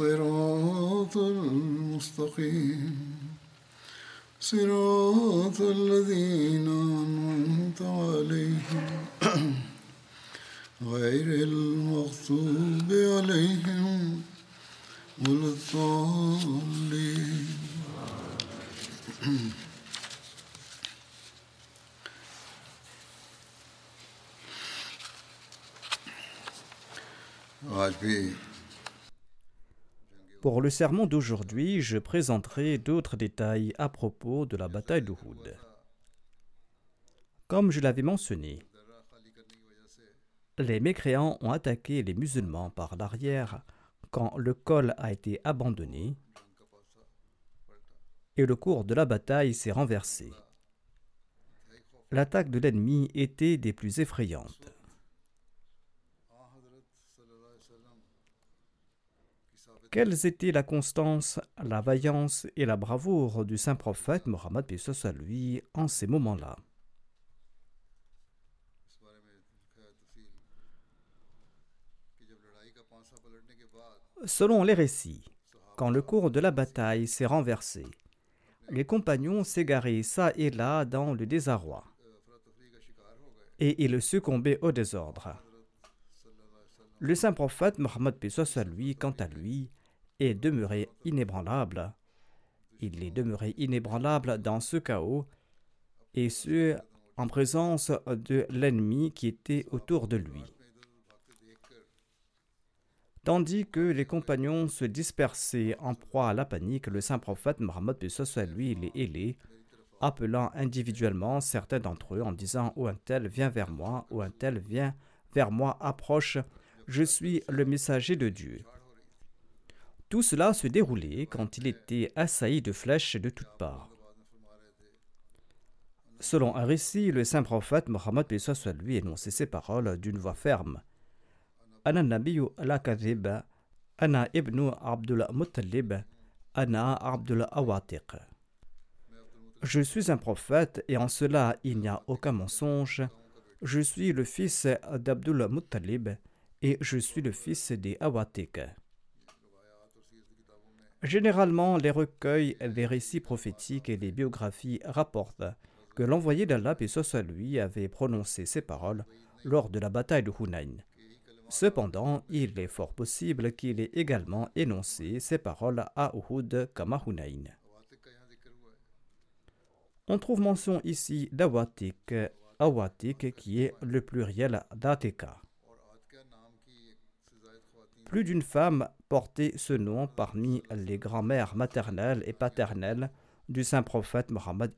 الصراط المستقيم. صراط الذين Pour le sermon d'aujourd'hui, je présenterai d'autres détails à propos de la bataille d'Uhud. Comme je l'avais mentionné, les mécréants ont attaqué les musulmans par l'arrière quand le col a été abandonné et le cours de la bataille s'est renversé. L'attaque de l'ennemi était des plus effrayantes. Quelles étaient la constance, la vaillance et la bravoure du saint prophète Mohammed à lui en ces moments-là? Selon les récits, quand le cours de la bataille s'est renversé, les compagnons s'égaraient çà et là dans le désarroi et ils succombaient au désordre. Le saint prophète Mohammed lui, quant à lui, inébranlable. Il est demeuré inébranlable dans ce chaos, et ce, en présence de l'ennemi qui était autour de lui. Tandis que les compagnons se dispersaient en proie à la panique, le saint prophète Mohammed lui les ailés, appelant individuellement certains d'entre eux en disant Ô un tel, viens vers moi, ô un tel, viens vers moi, approche, je suis le messager de Dieu. Tout cela se déroulait quand il était assailli de flèches de toutes parts. Selon un récit, le saint prophète Mohammed soit lui énonçait ces paroles d'une voix ferme. Ana nabiyu ana ibnu Abdul Muttalib, ana Abdul Awatiq. Je suis un prophète et en cela il n'y a aucun mensonge. Je suis le fils d'Abdul Muttalib et je suis le fils des Awatiq. Généralement, les recueils, les récits prophétiques et les biographies rapportent que l'envoyé d'Allah, et lui, avait prononcé ces paroles lors de la bataille de Hunayn. Cependant, il est fort possible qu'il ait également énoncé ces paroles à Uhud comme à Hunayn. On trouve mention ici d'Awatik, Awatik qui est le pluriel d'Ateka. Plus d'une femme portait ce nom parmi les grands-mères maternelles et paternelles du saint prophète Mohammed.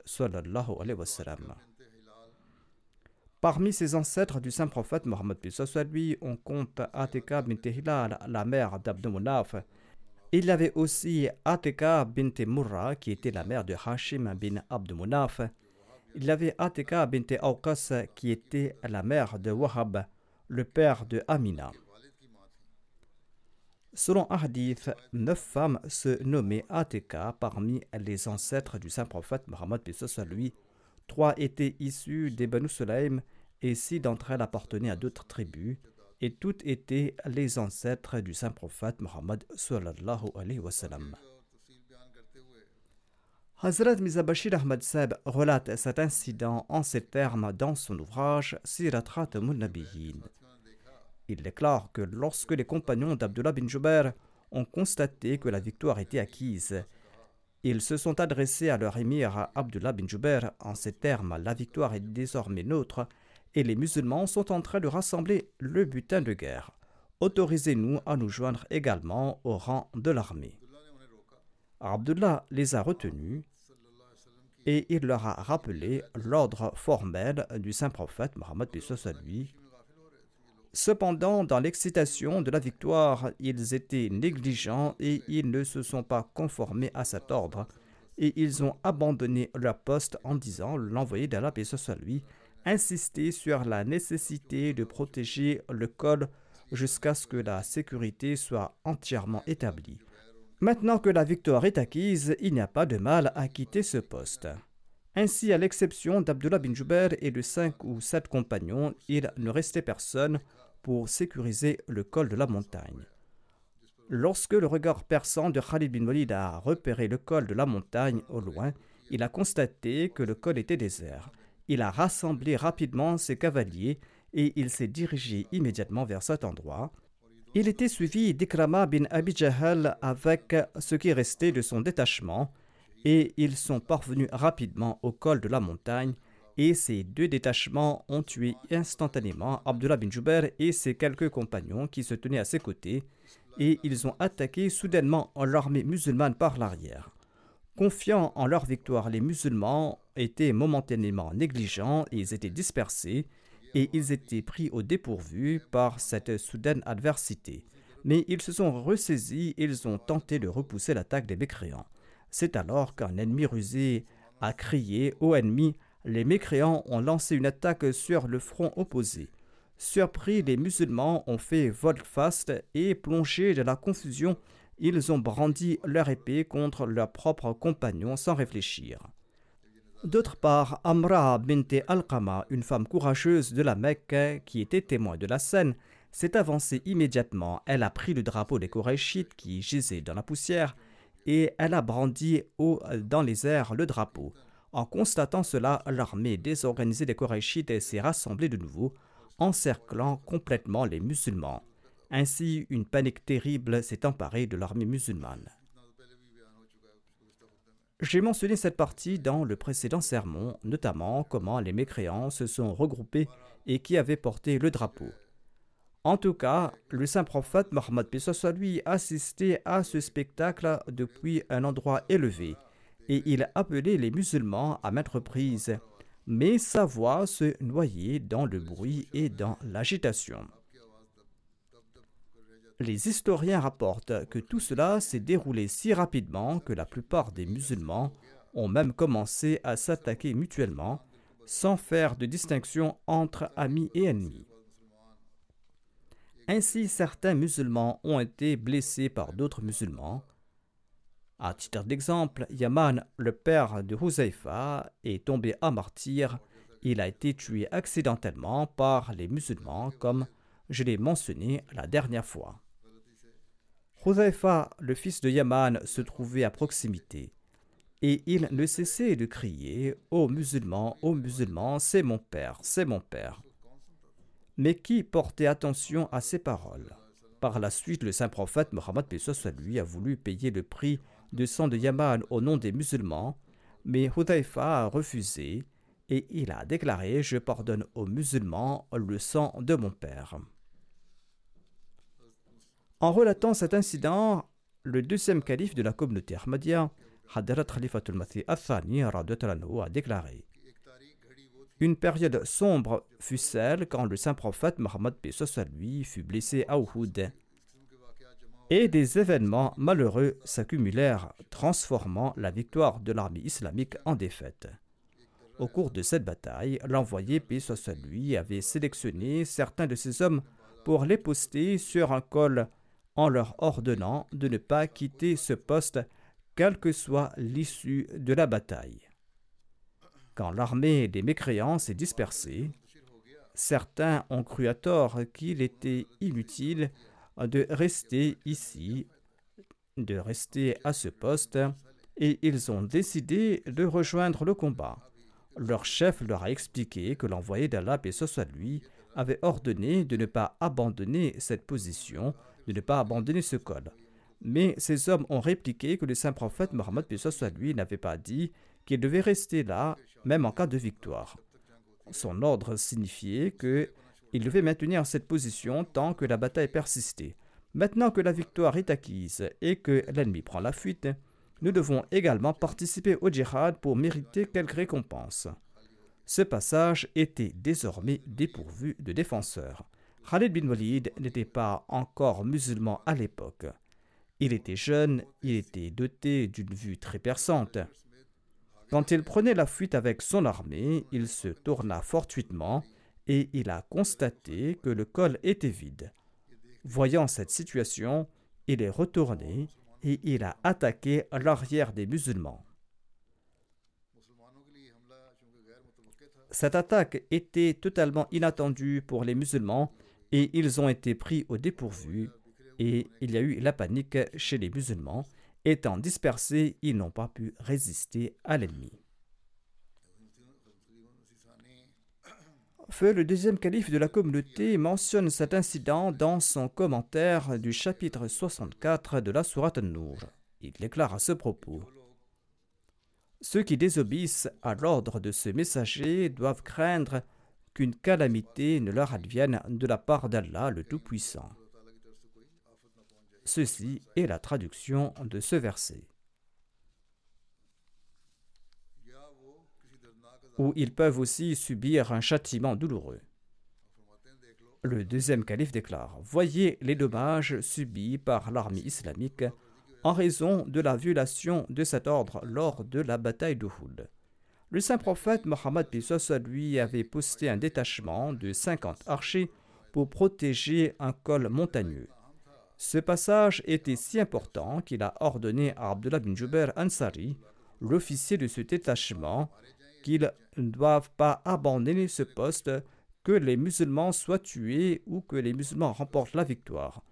Parmi ses ancêtres du saint prophète Mohammed lui, on compte Atika bint Hilal, la mère d'Abdumunaf. Il y avait aussi Atika bint Murra, qui était la mère de Hashim bin Abdumunaf. Il y avait Atika bint Awqas, qui était la mère de Wahab, le père de Amina. Selon Hadith, neuf femmes se nommaient Ateka parmi les ancêtres du saint prophète Mohammed lui. Trois étaient issues des Banu Sulaim et six d'entre elles appartenaient à d'autres tribus, et toutes étaient les ancêtres du saint prophète Mohammed sallallahu alayhi wa sallam. Hazrat Mizabashir Ahmad Seb relate cet incident en ces termes dans son ouvrage Sirat Nabiyin. Il déclare que lorsque les compagnons d'Abdullah bin Jubair ont constaté que la victoire était acquise, ils se sont adressés à leur émir Abdullah bin Jubair en ces termes La victoire est désormais nôtre et les musulmans sont en train de rassembler le butin de guerre. Autorisez-nous à nous joindre également au rang de l'armée. Abdullah les a retenus et il leur a rappelé l'ordre formel du saint prophète Mohammed lui. Cependant, dans l'excitation de la victoire, ils étaient négligents et ils ne se sont pas conformés à cet ordre. Et ils ont abandonné leur poste en disant l'envoyé d'Allah, paix soit lui, insistait sur la nécessité de protéger le col jusqu'à ce que la sécurité soit entièrement établie. Maintenant que la victoire est acquise, il n'y a pas de mal à quitter ce poste. Ainsi, à l'exception d'Abdullah bin Jubair et de cinq ou sept compagnons, il ne restait personne pour sécuriser le col de la montagne. Lorsque le regard perçant de Khalid bin Walid a repéré le col de la montagne au loin, il a constaté que le col était désert. Il a rassemblé rapidement ses cavaliers et il s'est dirigé immédiatement vers cet endroit. Il était suivi d'Ikrama bin Abi Jahal avec ce qui restait de son détachement et ils sont parvenus rapidement au col de la montagne et ces deux détachements ont tué instantanément Abdullah bin Jubair et ses quelques compagnons qui se tenaient à ses côtés et ils ont attaqué soudainement l'armée musulmane par l'arrière. Confiants en leur victoire, les musulmans étaient momentanément négligents et ils étaient dispersés et ils étaient pris au dépourvu par cette soudaine adversité. Mais ils se sont ressaisis et ils ont tenté de repousser l'attaque des mécréants. C'est alors qu'un ennemi rusé a crié Ô ennemi, les mécréants ont lancé une attaque sur le front opposé. Surpris, les musulmans ont fait volte-face et plongé de la confusion, ils ont brandi leur épée contre leurs propres compagnons sans réfléchir. D'autre part, Amra bint al-Qama, une femme courageuse de la Mecque qui était témoin de la scène, s'est avancée immédiatement. Elle a pris le drapeau des Korachites qui gisait dans la poussière et elle a brandi haut dans les airs le drapeau. En constatant cela, l'armée désorganisée des Korachites s'est rassemblée de nouveau, encerclant complètement les musulmans. Ainsi, une panique terrible s'est emparée de l'armée musulmane. J'ai mentionné cette partie dans le précédent sermon, notamment comment les mécréants se sont regroupés et qui avaient porté le drapeau. En tout cas, le saint prophète Mohammed soit lui assistait à ce spectacle depuis un endroit élevé et il appelait les musulmans à mettre prise, mais sa voix se noyait dans le bruit et dans l'agitation. Les historiens rapportent que tout cela s'est déroulé si rapidement que la plupart des musulmans ont même commencé à s'attaquer mutuellement sans faire de distinction entre amis et ennemis. Ainsi, certains musulmans ont été blessés par d'autres musulmans. À titre d'exemple, Yaman, le père de Huzaifa, est tombé à martyr. Il a été tué accidentellement par les musulmans, comme je l'ai mentionné la dernière fois. Huzaifa, le fils de Yaman, se trouvait à proximité, et il ne cessait de crier Ô musulmans, ô musulmans, c'est mon père, c'est mon père. Mais qui portait attention à ces paroles Par la suite, le saint prophète Mohammed lui a voulu payer le prix de sang de Yaman au nom des musulmans, mais Hudhaifa a refusé et il a déclaré Je pardonne aux musulmans le sang de mon père. En relatant cet incident, le deuxième calife de la communauté Ahmadiyya, Hadrat Khalifatul Masih Athani a déclaré Une période sombre fut celle quand le saint prophète Mohammed lui fut blessé à Uhud. Et des événements malheureux s'accumulèrent, transformant la victoire de l'armée islamique en défaite. Au cours de cette bataille, l'envoyé P. lui avait sélectionné certains de ses hommes pour les poster sur un col en leur ordonnant de ne pas quitter ce poste quelle que soit l'issue de la bataille. Quand l'armée des mécréants s'est dispersée, certains ont cru à tort qu'il était inutile de rester ici, de rester à ce poste, et ils ont décidé de rejoindre le combat. Leur chef leur a expliqué que l'envoyé d'Allah, et lui, avait ordonné de ne pas abandonner cette position, de ne pas abandonner ce col. Mais ces hommes ont répliqué que le saint prophète Mohammed soit lui n'avait pas dit qu'il devait rester là, même en cas de victoire. Son ordre signifiait qu'il devait maintenir cette position tant que la bataille persistait. Maintenant que la victoire est acquise et que l'ennemi prend la fuite, nous devons également participer au djihad pour mériter quelque récompense. Ce passage était désormais dépourvu de défenseurs. Khalid bin Walid n'était pas encore musulman à l'époque. Il était jeune, il était doté d'une vue très perçante. Quand il prenait la fuite avec son armée, il se tourna fortuitement et il a constaté que le col était vide. Voyant cette situation, il est retourné et il a attaqué l'arrière des musulmans. Cette attaque était totalement inattendue pour les musulmans et ils ont été pris au dépourvu et il y a eu la panique chez les musulmans. Étant dispersés, ils n'ont pas pu résister à l'ennemi. Feu, le deuxième calife de la communauté, mentionne cet incident dans son commentaire du chapitre 64 de la Sourate An-Nur. Il déclare à ce propos Ceux qui désobéissent à l'ordre de ce messager doivent craindre qu'une calamité ne leur advienne de la part d'Allah le Tout-Puissant. Ceci est la traduction de ce verset. où ils peuvent aussi subir un châtiment douloureux. Le deuxième calife déclare Voyez les dommages subis par l'armée islamique en raison de la violation de cet ordre lors de la bataille d'Uhud. Le saint prophète Mohammed lui avait posté un détachement de 50 archers pour protéger un col montagneux. Ce passage était si important qu'il a ordonné à Abdullah bin Jubair Ansari, l'officier de ce détachement, qu'ils ne doivent pas abandonner ce poste, que les musulmans soient tués ou que les musulmans remportent la victoire.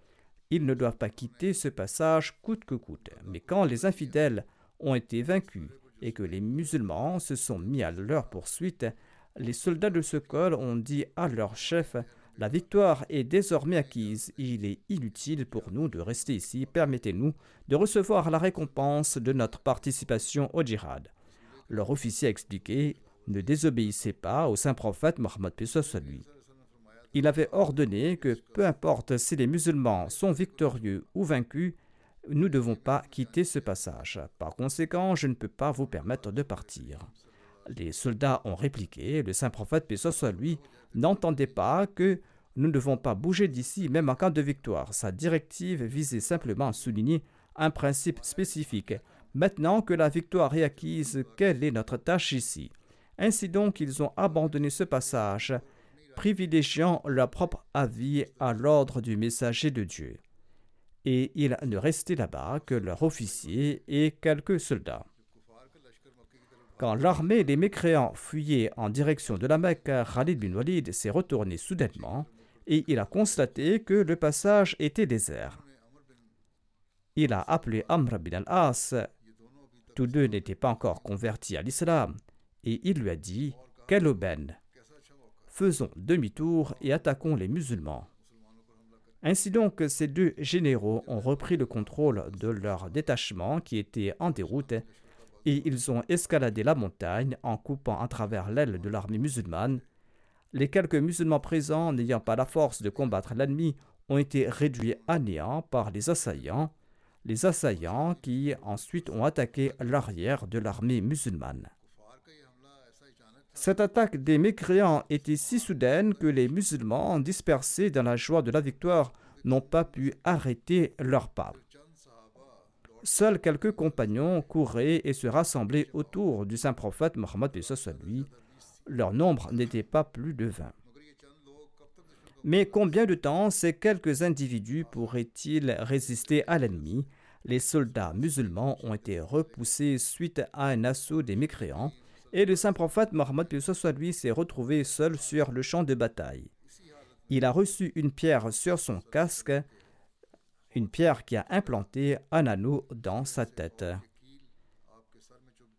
Ils ne doivent pas quitter ce passage coûte que coûte. Mais quand les infidèles ont été vaincus et que les musulmans se sont mis à leur poursuite, les soldats de ce col ont dit à leur chef La victoire est désormais acquise. Il est inutile pour nous de rester ici. Permettez-nous de recevoir la récompense de notre participation au djihad. Leur officier a expliqué Ne désobéissez pas au saint prophète Mohammed soit lui. Il avait ordonné que peu importe si les musulmans sont victorieux ou vaincus, nous ne devons pas quitter ce passage. Par conséquent, je ne peux pas vous permettre de partir. Les soldats ont répliqué, le saint prophète, paix soit lui, n'entendait pas que nous ne devons pas bouger d'ici même en cas de victoire. Sa directive visait simplement à souligner un principe spécifique. Maintenant que la victoire est acquise, quelle est notre tâche ici? Ainsi donc, ils ont abandonné ce passage, privilégiant leur propre avis à l'ordre du messager de Dieu. Et il ne restait là-bas que leur officier et quelques soldats. Quand l'armée des mécréants fuyait en direction de la Mecque, Khalid bin Walid s'est retourné soudainement et il a constaté que le passage était désert. Il a appelé Amr bin al-As tous deux n'étaient pas encore convertis à l'islam, et il lui a dit Quelle aubaine Faisons demi-tour et attaquons les musulmans. Ainsi donc, ces deux généraux ont repris le contrôle de leur détachement qui était en déroute et ils ont escaladé la montagne en coupant à travers l'aile de l'armée musulmane. Les quelques musulmans présents n'ayant pas la force de combattre l'ennemi ont été réduits à néant par les assaillants les assaillants qui ensuite ont attaqué l'arrière de l'armée musulmane. Cette attaque des mécréants était si soudaine que les musulmans, dispersés dans la joie de la victoire, n'ont pas pu arrêter leur pas. Seuls quelques compagnons couraient et se rassemblaient autour du saint prophète Mohammed lui. Leur nombre n'était pas plus de vingt. Mais combien de temps ces quelques individus pourraient-ils résister à l'ennemi? Les soldats musulmans ont été repoussés suite à un assaut des mécréants et le saint prophète Mohammed lui s'est retrouvé seul sur le champ de bataille. Il a reçu une pierre sur son casque, une pierre qui a implanté un anneau dans sa tête.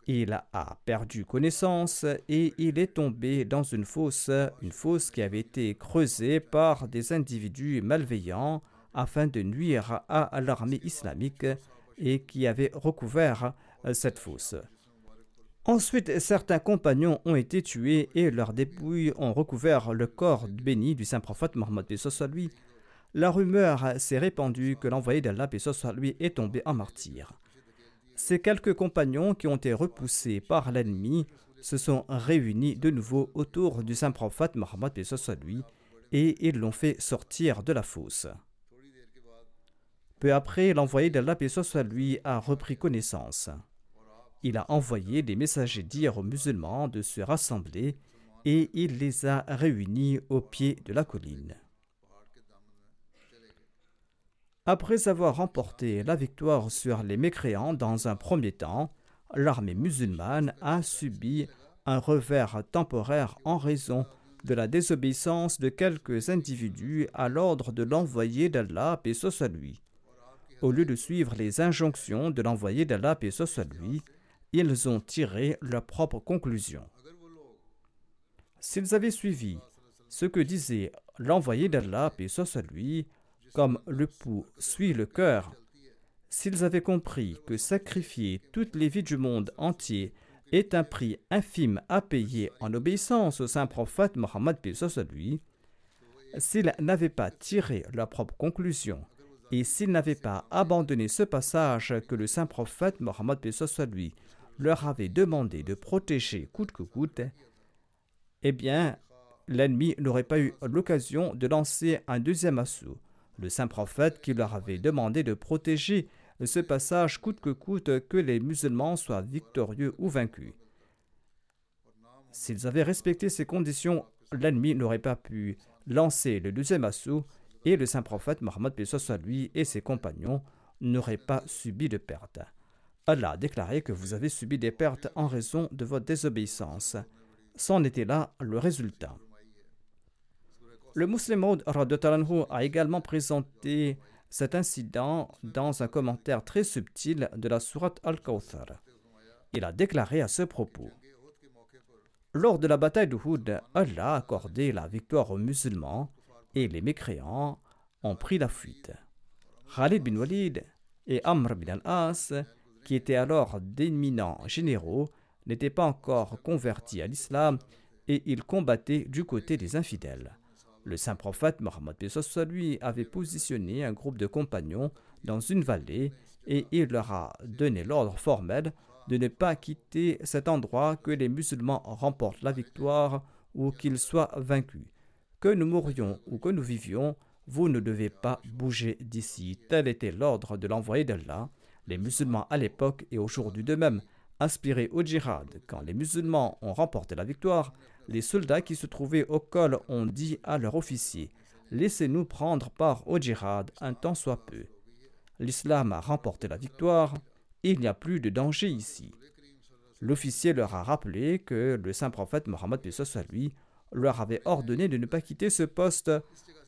Il a perdu connaissance et il est tombé dans une fosse, une fosse qui avait été creusée par des individus malveillants afin de nuire à l'armée islamique et qui avait recouvert cette fosse. Ensuite, certains compagnons ont été tués et leurs dépouilles ont recouvert le corps béni du saint prophète Mohammed lui. La rumeur s'est répandue que l'envoyé d'Allah lui est tombé en martyr. Ces quelques compagnons qui ont été repoussés par l'ennemi se sont réunis de nouveau autour du saint prophète Mohammed lui et ils l'ont fait sortir de la fosse. Peu après, l'envoyé d'Allah lui a repris connaissance. Il a envoyé des messagers dire aux musulmans de se rassembler et il les a réunis au pied de la colline. Après avoir remporté la victoire sur les mécréants dans un premier temps, l'armée musulmane a subi un revers temporaire en raison de la désobéissance de quelques individus à l'ordre de l'envoyé d'Allah, paix soit lui. Au lieu de suivre les injonctions de l'envoyé d'Allah, paix soit lui, ils ont tiré leurs propres conclusions. S'ils avaient suivi ce que disait l'envoyé d'Allah, paix soit lui, comme le pouls suit le cœur, s'ils avaient compris que sacrifier toutes les vies du monde entier est un prix infime à payer en obéissance au saint prophète Mohammed lui, s'ils n'avaient pas tiré leur propre conclusion et s'ils n'avaient pas abandonné ce passage que le saint prophète Mohammed lui leur avait demandé de protéger coûte que coûte, eh bien, l'ennemi n'aurait pas eu l'occasion de lancer un deuxième assaut le saint prophète qui leur avait demandé de protéger ce passage coûte que coûte que les musulmans soient victorieux ou vaincus. S'ils avaient respecté ces conditions, l'ennemi n'aurait pas pu lancer le deuxième assaut et le saint prophète Mohammed lui et ses compagnons n'auraient pas subi de pertes. Allah a déclaré que vous avez subi des pertes en raison de votre désobéissance. C'en était là le résultat. Le musulman a également présenté cet incident dans un commentaire très subtil de la sourate Al-Kawthar. Il a déclaré à ce propos Lors de la bataille d'Uhud, Allah a accordé la victoire aux musulmans et les mécréants ont pris la fuite. Khalid bin Walid et Amr bin al-As, qui étaient alors d'éminents généraux, n'étaient pas encore convertis à l'islam et ils combattaient du côté des infidèles. Le saint prophète Mohammed lui avait positionné un groupe de compagnons dans une vallée et il leur a donné l'ordre formel de ne pas quitter cet endroit que les musulmans remportent la victoire ou qu'ils soient vaincus. Que nous mourions ou que nous vivions, vous ne devez pas bouger d'ici. Tel était l'ordre de l'envoyé d'Allah. Les musulmans à l'époque et aujourd'hui de même aspiraient au djihad. Quand les musulmans ont remporté la victoire, les soldats qui se trouvaient au col ont dit à leur officier Laissez-nous prendre part au djihad un temps soit peu. L'islam a remporté la victoire, il n'y a plus de danger ici. L'officier leur a rappelé que le saint prophète Mohammed lui leur avait ordonné de ne pas quitter ce poste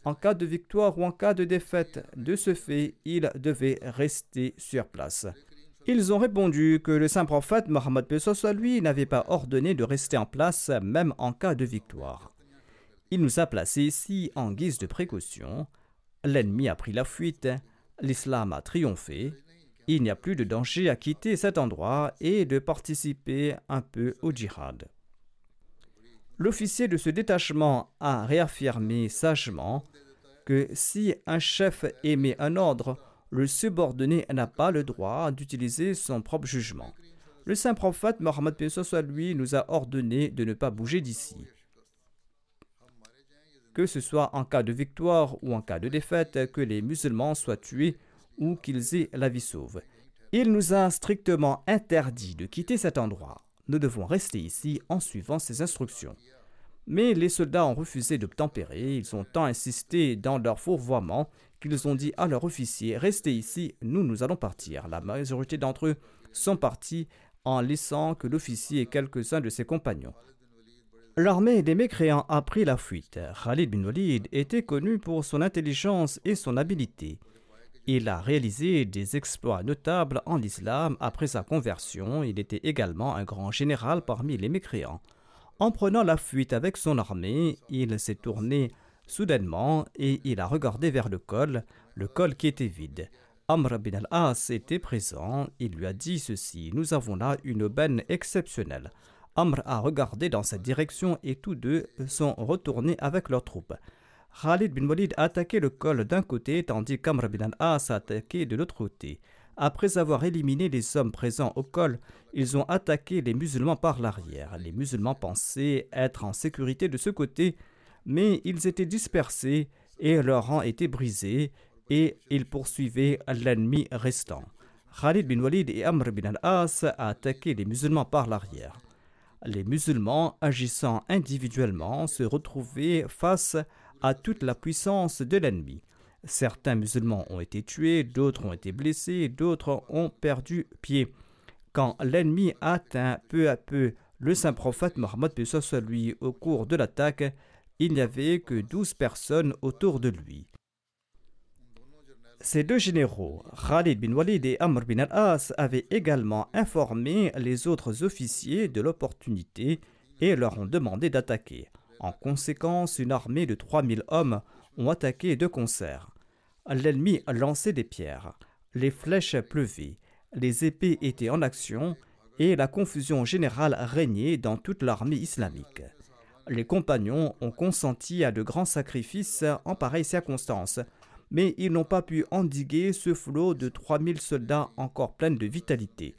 en cas de victoire ou en cas de défaite. De ce fait, ils devaient rester sur place. Ils ont répondu que le saint prophète Mohammed soit lui n'avait pas ordonné de rester en place même en cas de victoire. Il nous a placés ici en guise de précaution. L'ennemi a pris la fuite, l'islam a triomphé, il n'y a plus de danger à quitter cet endroit et de participer un peu au djihad. L'officier de ce détachement a réaffirmé sagement que si un chef émet un ordre, le subordonné n'a pas le droit d'utiliser son propre jugement. Le saint prophète Mohammed lui nous a ordonné de ne pas bouger d'ici. Que ce soit en cas de victoire ou en cas de défaite, que les musulmans soient tués ou qu'ils aient la vie sauve. Il nous a strictement interdit de quitter cet endroit. Nous devons rester ici en suivant ses instructions. Mais les soldats ont refusé de tempérer, ils ont tant insisté dans leur fourvoiement qu'ils ont dit à leur officier Restez ici, nous, nous allons partir. La majorité d'entre eux sont partis en laissant que l'officier et quelques-uns de ses compagnons. L'armée des mécréants a pris la fuite. Khalid bin Walid était connu pour son intelligence et son habileté. Il a réalisé des exploits notables en islam après sa conversion. Il était également un grand général parmi les mécréants. En prenant la fuite avec son armée, il s'est tourné soudainement et il a regardé vers le col, le col qui était vide. Amr bin al-As était présent. Il lui a dit ceci Nous avons là une aubaine exceptionnelle. Amr a regardé dans cette direction et tous deux sont retournés avec leurs troupes. Khalid bin Walid a attaqué le col d'un côté tandis qu'Amr bin al-As a attaqué de l'autre côté. Après avoir éliminé les hommes présents au col, ils ont attaqué les musulmans par l'arrière. Les musulmans pensaient être en sécurité de ce côté, mais ils étaient dispersés et leur rang était brisé et ils poursuivaient l'ennemi restant. Khalid bin Walid et Amr bin al-As a attaqué les musulmans par l'arrière. Les musulmans, agissant individuellement, se retrouvaient face à toute la puissance de l'ennemi. Certains musulmans ont été tués, d'autres ont été blessés, d'autres ont perdu pied. Quand l'ennemi atteint peu à peu le saint prophète Mohammed lui au cours de l'attaque, il n'y avait que douze personnes autour de lui. Ces deux généraux, Khalid bin Walid et Amr bin al-As, avaient également informé les autres officiers de l'opportunité et leur ont demandé d'attaquer. En conséquence, une armée de 3000 hommes ont attaqué de concert. L'ennemi lançait des pierres, les flèches pleuvaient, les épées étaient en action et la confusion générale régnait dans toute l'armée islamique. Les compagnons ont consenti à de grands sacrifices en pareilles circonstances, mais ils n'ont pas pu endiguer ce flot de 3000 soldats encore pleins de vitalité.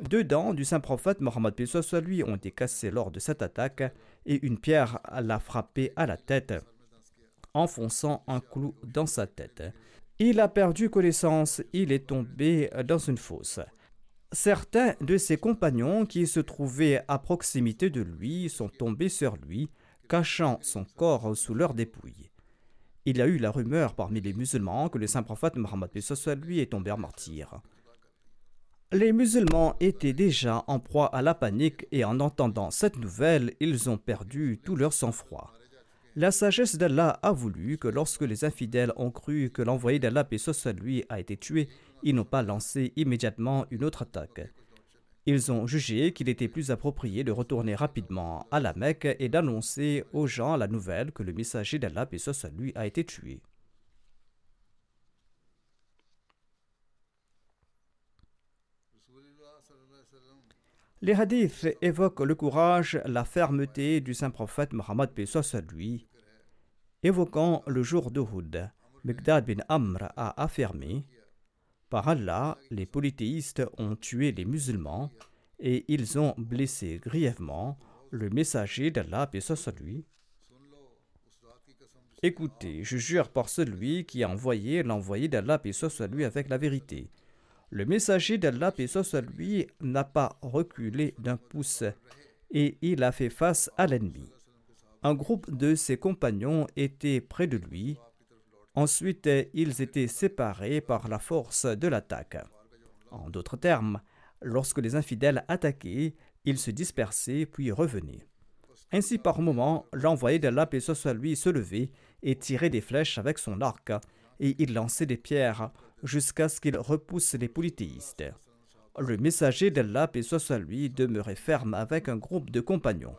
Deux dents du saint prophète Mohammed soit lui ont été cassées lors de cette attaque et une pierre l'a frappé à la tête, enfonçant un clou dans sa tête. Il a perdu connaissance, il est tombé dans une fosse. Certains de ses compagnons qui se trouvaient à proximité de lui sont tombés sur lui, cachant son corps sous leurs dépouilles. Il y a eu la rumeur parmi les musulmans que le saint prophète Mohammed lui est tombé en martyr. Les musulmans étaient déjà en proie à la panique et en entendant cette nouvelle, ils ont perdu tout leur sang-froid. La sagesse d'Allah a voulu que lorsque les infidèles ont cru que l'envoyé d'Allah, paix lui, a été tué, ils n'ont pas lancé immédiatement une autre attaque. Ils ont jugé qu'il était plus approprié de retourner rapidement à la Mecque et d'annoncer aux gens la nouvelle que le messager d'Allah, paix lui, a été tué. Les hadiths évoquent le courage, la fermeté du saint prophète Mohammed soit lui. Évoquant le jour d'Uhud, Megdad bin Amr a affirmé Par Allah, les polythéistes ont tué les musulmans et ils ont blessé grièvement le messager d'Allah, soit lui. Écoutez, je jure par celui qui a envoyé l'envoyé d'Allah, soit lui, avec la vérité. Le messager d'Allah, paix soit lui, n'a pas reculé d'un pouce et il a fait face à l'ennemi. Un groupe de ses compagnons était près de lui. Ensuite, ils étaient séparés par la force de l'attaque. En d'autres termes, lorsque les infidèles attaquaient, ils se dispersaient puis revenaient. Ainsi, par moments, l'envoyé d'Allah, paix soit lui, se levait et tirait des flèches avec son arc, et il lançait des pierres jusqu'à ce qu'il repousse les polythéistes. Le messager d'Allah, paix lui, demeurait ferme avec un groupe de compagnons.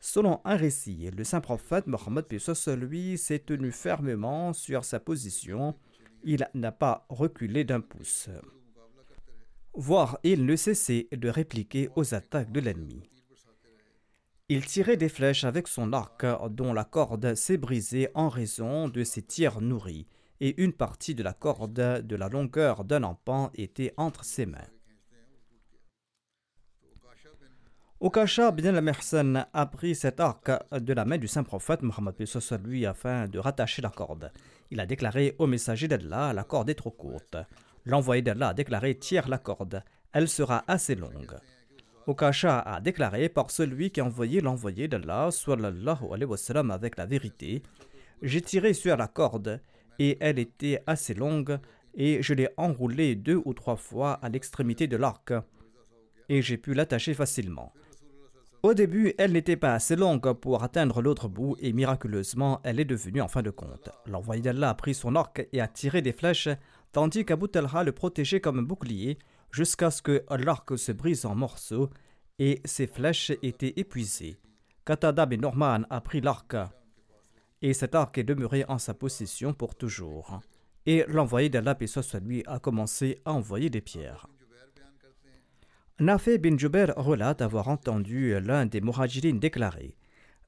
Selon un récit, le saint prophète Mohammed lui s'est tenu fermement sur sa position. Il n'a pas reculé d'un pouce. Voire, il ne cessait de répliquer aux attaques de l'ennemi. Il tirait des flèches avec son arc, dont la corde s'est brisée en raison de ses tirs nourris et une partie de la corde de la longueur d'un empan était entre ses mains. Okasha bin al a pris cet arc de la main du saint prophète Mohammed lui afin de rattacher la corde. Il a déclaré au messager d'Allah la corde est trop courte. L'envoyé d'Allah a déclaré tire la corde, elle sera assez longue. Okasha a déclaré par celui qui a envoyé l'envoyé d'Allah sallallahu alayhi wa avec la vérité J'ai tiré sur la corde et elle était assez longue et je l'ai enroulée deux ou trois fois à l'extrémité de l'arc et j'ai pu l'attacher facilement. Au début, elle n'était pas assez longue pour atteindre l'autre bout et miraculeusement, elle est devenue en fin de compte. L'envoyé d'Allah a pris son arc et a tiré des flèches, tandis qu'Abu Talha le protégeait comme un bouclier jusqu'à ce que l'arc se brise en morceaux et ses flèches étaient épuisées. Qatada bin Norman a pris l'arc et cet arc est demeuré en sa possession pour toujours. Et l'envoyé d'Allah, lui, a commencé à envoyer des pierres. Nafé bin Jubair relate avoir entendu l'un des Muhajirines déclarer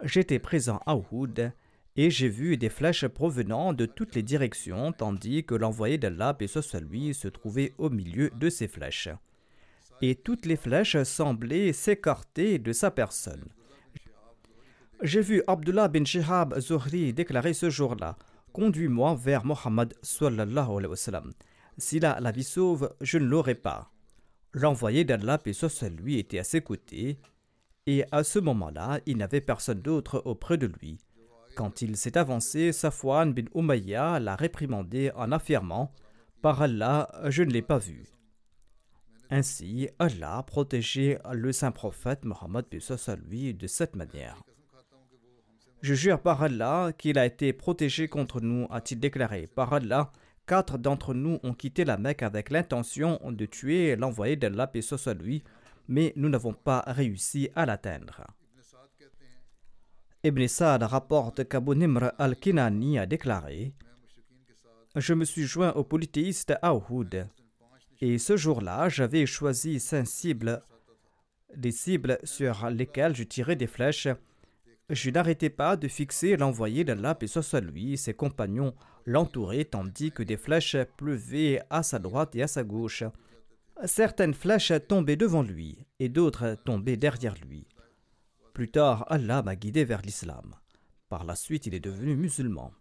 J'étais présent à Uhud et j'ai vu des flèches provenant de toutes les directions, tandis que l'envoyé d'Allah, paix soit lui, se trouvait au milieu de ces flèches. Et toutes les flèches semblaient s'écarter de sa personne. J'ai vu Abdullah bin Shihab Zuhri déclarer ce jour-là Conduis-moi vers Mohammed sallallahu alayhi wa sallam. S'il a la vie sauve, je ne l'aurai pas. L'envoyé d'Allah, paix lui, était à ses côtés, et à ce moment-là, il n'avait personne d'autre auprès de lui. Quand il s'est avancé, Safwan bin Umayya l'a réprimandé en affirmant Par Allah, je ne l'ai pas vu. Ainsi, Allah protégeait le saint prophète Mohammed lui de cette manière. Je jure par Allah qu'il a été protégé contre nous, a-t-il déclaré. Par Allah, quatre d'entre nous ont quitté la Mecque avec l'intention de tuer l'envoyé d'Allah, paix soit lui, mais nous n'avons pas réussi à l'atteindre. Ibn Sa'd rapporte qu'Abu Nimr al-Kinani a déclaré Je me suis joint aux polythéistes à et ce jour-là, j'avais choisi cinq cibles, des cibles sur lesquelles je tirais des flèches je n'arrêtais pas de fixer l'envoyé d'Allah, et soit lui, ses compagnons l'entouraient tandis que des flèches pleuvaient à sa droite et à sa gauche. Certaines flèches tombaient devant lui et d'autres tombaient derrière lui. Plus tard, Allah m'a guidé vers l'islam. Par la suite, il est devenu musulman.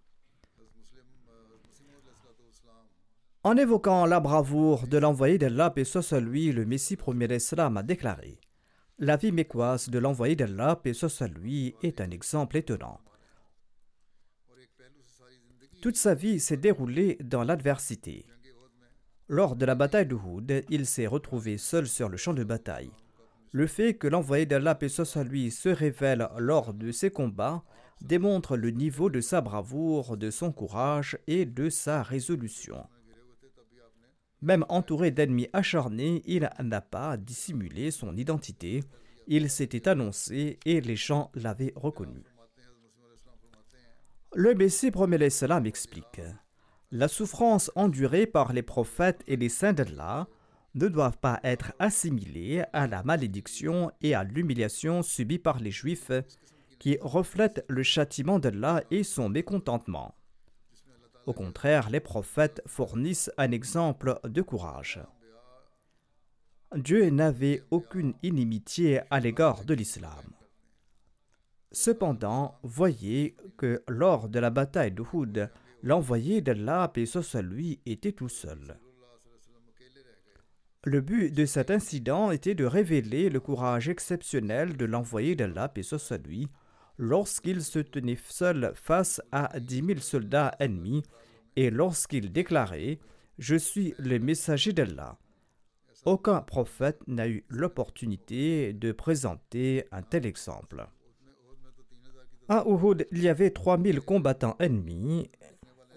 En évoquant la bravoure de l'envoyé d'Allah, et soit lui, le Messie premier d'Islam a déclaré la vie mécoise de l'envoyé d'Allah, paix soit lui, est un exemple étonnant. Toute sa vie s'est déroulée dans l'adversité. Lors de la bataille de Houd, il s'est retrouvé seul sur le champ de bataille. Le fait que l'envoyé d'Allah, paix soit lui, se révèle lors de ces combats démontre le niveau de sa bravoure, de son courage et de sa résolution. Même entouré d'ennemis acharnés, il n'a pas dissimulé son identité. Il s'était annoncé et les gens l'avaient reconnu. Le Messie promet salam explique La souffrance endurée par les prophètes et les saints d'Allah ne doivent pas être assimilées à la malédiction et à l'humiliation subies par les Juifs qui reflètent le châtiment d'Allah et son mécontentement. Au contraire, les prophètes fournissent un exemple de courage. Dieu n'avait aucune inimitié à l'égard de l'islam. Cependant, voyez que lors de la bataille de Houd, l'envoyé d'Allah, paix soit lui, était tout seul. Le but de cet incident était de révéler le courage exceptionnel de l'envoyé d'Allah, paix soit lui, lorsqu'il se tenait seul face à dix mille soldats ennemis et lorsqu'il déclarait Je suis le messager d'Allah. Aucun prophète n'a eu l'opportunité de présenter un tel exemple. À Uhud, il y avait 3000 combattants ennemis.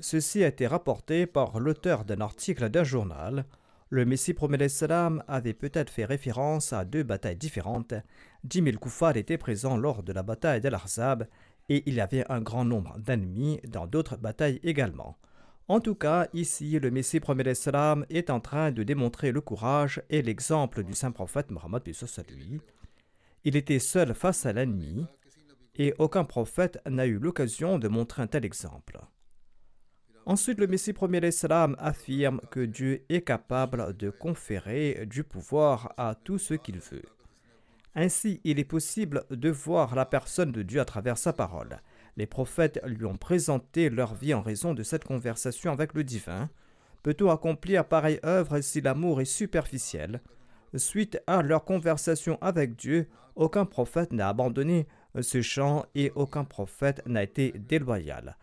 Ceci a été rapporté par l'auteur d'un article d'un journal. Le Messie promet salam avait peut-être fait référence à deux batailles différentes. 10 000 koufars étaient présents lors de la bataille d'Al-Ahzab et il y avait un grand nombre d'ennemis dans d'autres batailles également. En tout cas, ici, le Messie promet salam est en train de démontrer le courage et l'exemple du saint prophète Mohammed lui. Il était seul face à l'ennemi et aucun prophète n'a eu l'occasion de montrer un tel exemple. Ensuite, le Messie premier salam affirme que Dieu est capable de conférer du pouvoir à tout ce qu'il veut. Ainsi, il est possible de voir la personne de Dieu à travers sa parole. Les prophètes lui ont présenté leur vie en raison de cette conversation avec le divin. Peut-on accomplir pareille œuvre si l'amour est superficiel? Suite à leur conversation avec Dieu, aucun prophète n'a abandonné ce champ et aucun prophète n'a été déloyal.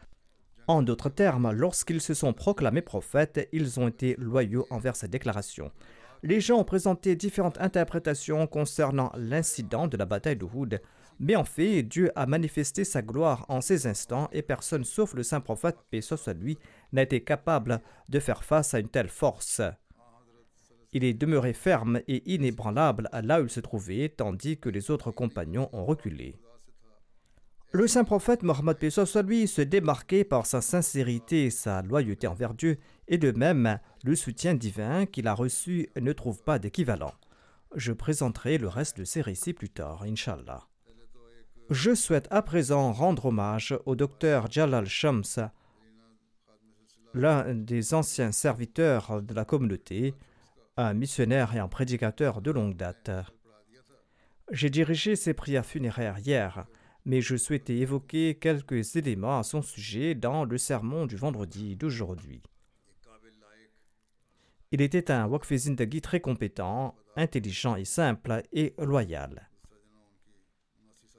En d'autres termes, lorsqu'ils se sont proclamés prophètes, ils ont été loyaux envers cette déclaration. Les gens ont présenté différentes interprétations concernant l'incident de la bataille de Houd, mais en fait, Dieu a manifesté sa gloire en ces instants et personne sauf le saint prophète, paix soit lui, n'a été capable de faire face à une telle force. Il est demeuré ferme et inébranlable là où il se trouvait, tandis que les autres compagnons ont reculé. Le saint prophète Mohammed soit lui se démarquait par sa sincérité et sa loyauté envers Dieu, et de même, le soutien divin qu'il a reçu ne trouve pas d'équivalent. Je présenterai le reste de ces récits plus tard, Inch'Allah. Je souhaite à présent rendre hommage au docteur Jalal Shams, l'un des anciens serviteurs de la communauté, un missionnaire et un prédicateur de longue date. J'ai dirigé ses prières funéraires hier mais je souhaitais évoquer quelques éléments à son sujet dans le sermon du vendredi d'aujourd'hui. Il était un Wakfi Zindagi très compétent, intelligent et simple et loyal.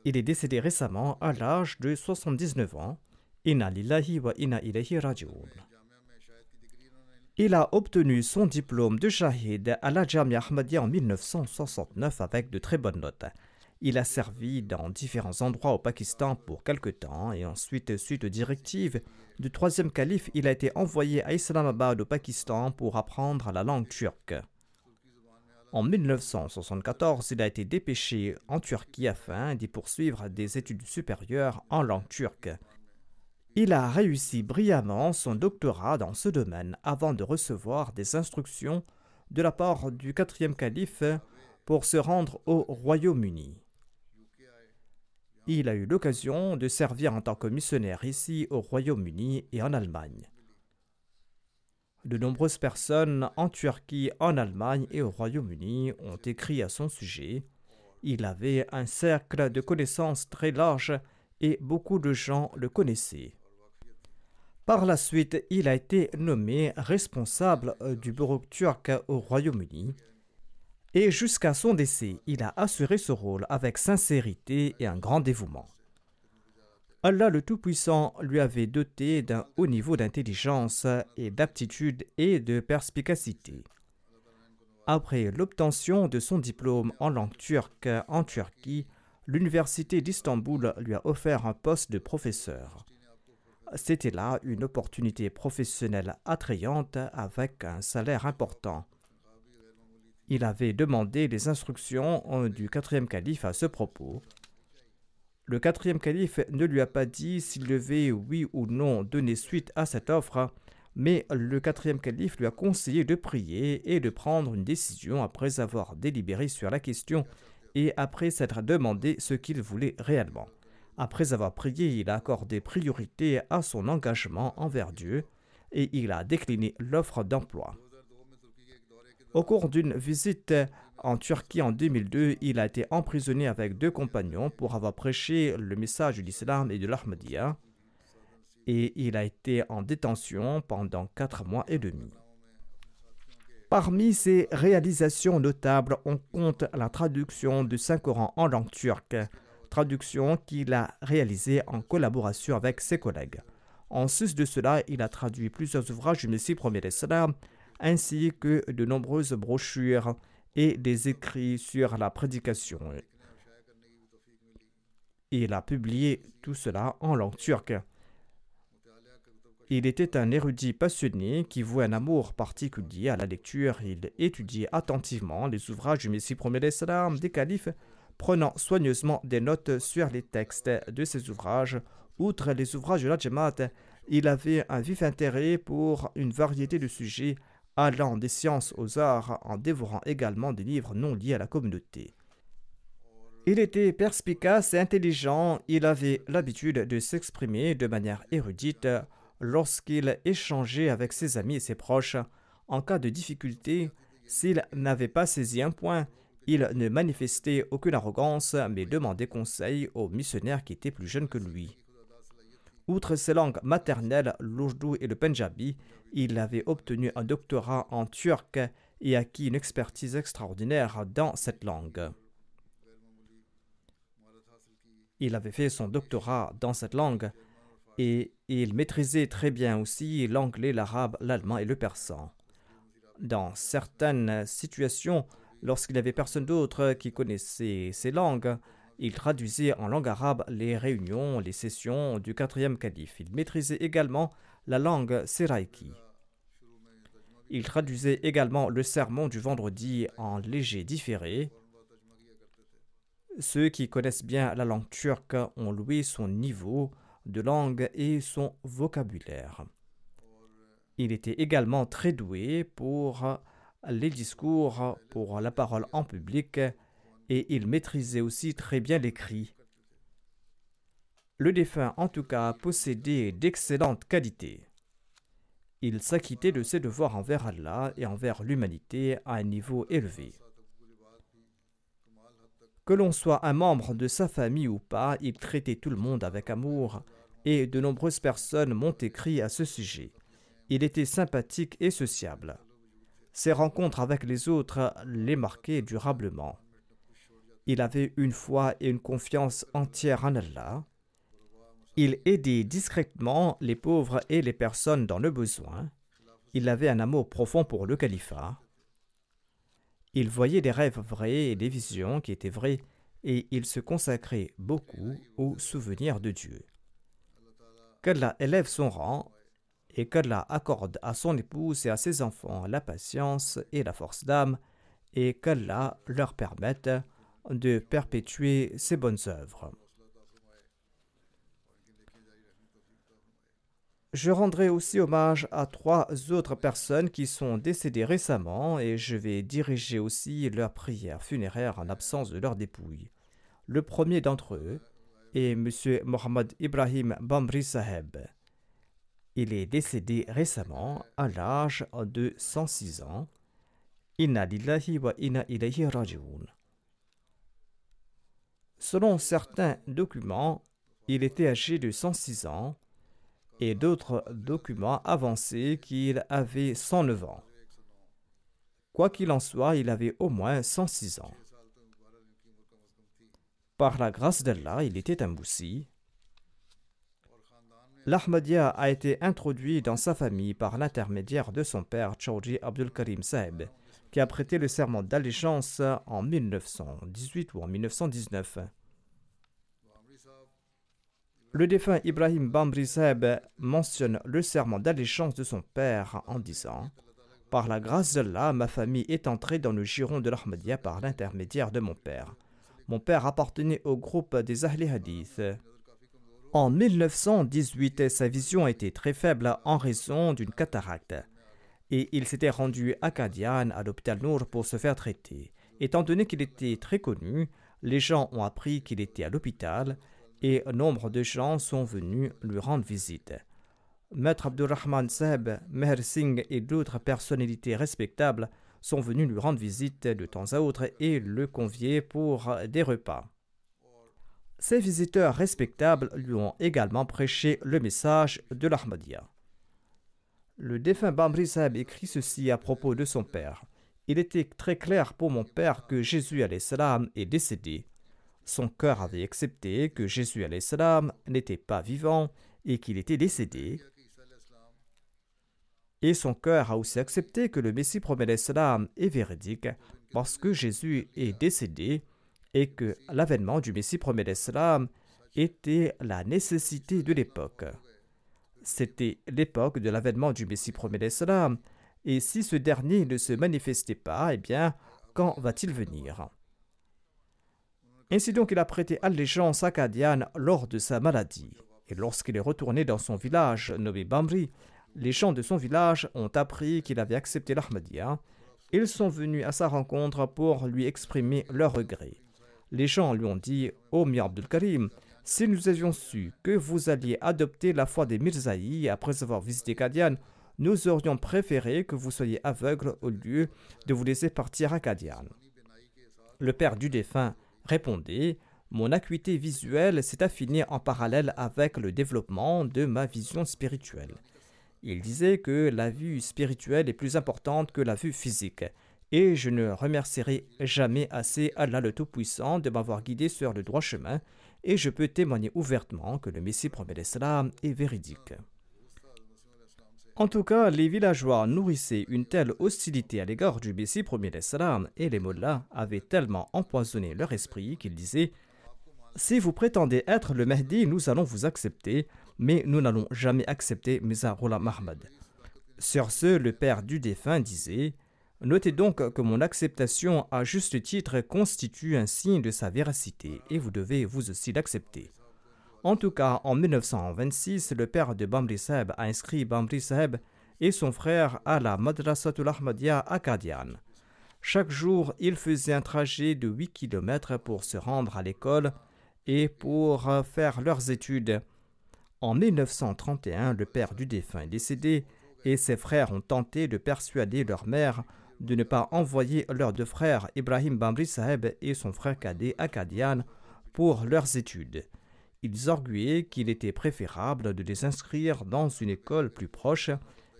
Il est décédé récemment à l'âge de 79 ans. Il a obtenu son diplôme de shahid à la Jamia Ahmadiyya en 1969 avec de très bonnes notes. Il a servi dans différents endroits au Pakistan pour quelque temps et ensuite, suite aux directives du troisième calife, il a été envoyé à Islamabad au Pakistan pour apprendre la langue turque. En 1974, il a été dépêché en Turquie afin d'y poursuivre des études supérieures en langue turque. Il a réussi brillamment son doctorat dans ce domaine avant de recevoir des instructions de la part du quatrième calife pour se rendre au Royaume-Uni il a eu l'occasion de servir en tant que missionnaire ici au Royaume-Uni et en Allemagne. De nombreuses personnes en Turquie, en Allemagne et au Royaume-Uni ont écrit à son sujet. Il avait un cercle de connaissances très large et beaucoup de gens le connaissaient. Par la suite, il a été nommé responsable du bureau turc au Royaume-Uni et jusqu'à son décès, il a assuré ce rôle avec sincérité et un grand dévouement. Allah le Tout-Puissant lui avait doté d'un haut niveau d'intelligence et d'aptitude et de perspicacité. Après l'obtention de son diplôme en langue turque en Turquie, l'Université d'Istanbul lui a offert un poste de professeur. C'était là une opportunité professionnelle attrayante avec un salaire important. Il avait demandé les instructions du quatrième calife à ce propos. Le quatrième calife ne lui a pas dit s'il devait, oui ou non, donner suite à cette offre, mais le quatrième calife lui a conseillé de prier et de prendre une décision après avoir délibéré sur la question et après s'être demandé ce qu'il voulait réellement. Après avoir prié, il a accordé priorité à son engagement envers Dieu et il a décliné l'offre d'emploi. Au cours d'une visite en Turquie en 2002, il a été emprisonné avec deux compagnons pour avoir prêché le message de l'islam et de l'Ahmadiyya et il a été en détention pendant quatre mois et demi. Parmi ses réalisations notables, on compte la traduction du Saint-Coran en langue turque, traduction qu'il a réalisée en collaboration avec ses collègues. En sus de cela, il a traduit plusieurs ouvrages du Messie premier ainsi que de nombreuses brochures et des écrits sur la prédication. Il a publié tout cela en langue turque. Il était un érudit passionné qui vouait un amour particulier à la lecture. Il étudiait attentivement les ouvrages du Messie premier des califes, prenant soigneusement des notes sur les textes de ces ouvrages. Outre les ouvrages de la il avait un vif intérêt pour une variété de sujets allant des sciences aux arts en dévorant également des livres non liés à la communauté. Il était perspicace et intelligent, il avait l'habitude de s'exprimer de manière érudite lorsqu'il échangeait avec ses amis et ses proches. En cas de difficulté, s'il n'avait pas saisi un point, il ne manifestait aucune arrogance mais demandait conseil aux missionnaires qui étaient plus jeunes que lui. Outre ses langues maternelles, l'Urdu et le Punjabi, il avait obtenu un doctorat en turc et acquis une expertise extraordinaire dans cette langue. Il avait fait son doctorat dans cette langue et il maîtrisait très bien aussi l'anglais, l'arabe, l'allemand et le persan. Dans certaines situations, lorsqu'il n'y avait personne d'autre qui connaissait ces langues, il traduisait en langue arabe les réunions, les sessions du quatrième calife. Il maîtrisait également la langue seraiki. Il traduisait également le sermon du vendredi en léger différé. Ceux qui connaissent bien la langue turque ont loué son niveau de langue et son vocabulaire. Il était également très doué pour les discours, pour la parole en public et il maîtrisait aussi très bien l'écrit. Le défunt, en tout cas, possédait d'excellentes qualités. Il s'acquittait de ses devoirs envers Allah et envers l'humanité à un niveau élevé. Que l'on soit un membre de sa famille ou pas, il traitait tout le monde avec amour, et de nombreuses personnes m'ont écrit à ce sujet. Il était sympathique et sociable. Ses rencontres avec les autres les marquaient durablement. Il avait une foi et une confiance entière en Allah. Il aidait discrètement les pauvres et les personnes dans le besoin. Il avait un amour profond pour le califat. Il voyait des rêves vrais et des visions qui étaient vraies, et il se consacrait beaucoup au souvenir de Dieu. Qu'Allah élève son rang et qu'Allah accorde à son épouse et à ses enfants la patience et la force d'âme, et qu'Allah leur permette de perpétuer ses bonnes œuvres. Je rendrai aussi hommage à trois autres personnes qui sont décédées récemment et je vais diriger aussi leurs prières funéraires en absence de leur dépouille. Le premier d'entre eux est M. Mohamed Ibrahim Bamri Saheb. Il est décédé récemment à l'âge de 106 ans. Inna lillahi wa inna ilayhi raji'un. Selon certains documents, il était âgé de 106 ans et d'autres documents avançaient qu'il avait 109 ans. Quoi qu'il en soit, il avait au moins 106 ans. Par la grâce d'Allah, il était un moussi. L'Ahmadiyya a été introduit dans sa famille par l'intermédiaire de son père, Chaudhry Abdul Karim Saeb qui a prêté le serment d'allégeance en 1918 ou en 1919. Le défunt Ibrahim Bambri Seb mentionne le serment d'allégeance de son père en disant Par la grâce d'Allah, ma famille est entrée dans le giron de l'Ahmadiyya par l'intermédiaire de mon père. Mon père appartenait au groupe des Ahli Hadith. En 1918, sa vision était très faible en raison d'une cataracte et il s'était rendu à Kadian, à l'hôpital Nour, pour se faire traiter. Étant donné qu'il était très connu, les gens ont appris qu'il était à l'hôpital et nombre de gens sont venus lui rendre visite. Maître Abdurrahman Seb, Meher Singh et d'autres personnalités respectables sont venus lui rendre visite de temps à autre et le convier pour des repas. Ces visiteurs respectables lui ont également prêché le message de l'Ahmadiyya. Le défunt Bamri Sahib écrit ceci à propos de son père. Il était très clair pour mon père que Jésus salam est décédé. Son cœur avait accepté que Jésus salam n'était pas vivant et qu'il était décédé. Et son cœur a aussi accepté que le Messie promet salam est véridique parce que Jésus est décédé et que l'avènement du Messie promet salam était la nécessité de l'époque. C'était l'époque de l'avènement du Messie promet l'Islam, et si ce dernier ne se manifestait pas, eh bien, quand va-t-il venir? Ainsi donc, il a prêté allégeance à Kadian lors de sa maladie. Et lorsqu'il est retourné dans son village nommé Bamri, les gens de son village ont appris qu'il avait accepté l'Ahmadiyya. Ils sont venus à sa rencontre pour lui exprimer leur regret. Les gens lui ont dit Ô oh, Abdul Karim, si nous avions su que vous alliez adopter la foi des Mirzaïs après avoir visité Kadian, nous aurions préféré que vous soyez aveugle au lieu de vous laisser partir à Kadian. Le père du défunt répondait Mon acuité visuelle s'est affinée en parallèle avec le développement de ma vision spirituelle. Il disait que la vue spirituelle est plus importante que la vue physique, et je ne remercierai jamais assez Allah le Tout-Puissant de m'avoir guidé sur le droit chemin et je peux témoigner ouvertement que le Messie promet l'Islam est véridique. En tout cas, les villageois nourrissaient une telle hostilité à l'égard du Messie premier salam et les mollahs avaient tellement empoisonné leur esprit qu'ils disaient Si vous prétendez être le Mahdi, nous allons vous accepter, mais nous n'allons jamais accepter Mizarullah Mahmad. Sur ce, le père du défunt disait Notez donc que mon acceptation à juste titre constitue un signe de sa véracité et vous devez vous aussi l'accepter. En tout cas, en 1926, le père de Bamri Saheb a inscrit Bamri Saheb et son frère à la Madrasatul Ahmadiyya à Chaque jour, il faisait un trajet de 8 km pour se rendre à l'école et pour faire leurs études. En 1931, le père du défunt est décédé et ses frères ont tenté de persuader leur mère de ne pas envoyer leurs deux frères Ibrahim Bamri Saheb et son frère cadet Akadian pour leurs études. Ils arguaient qu'il était préférable de les inscrire dans une école plus proche,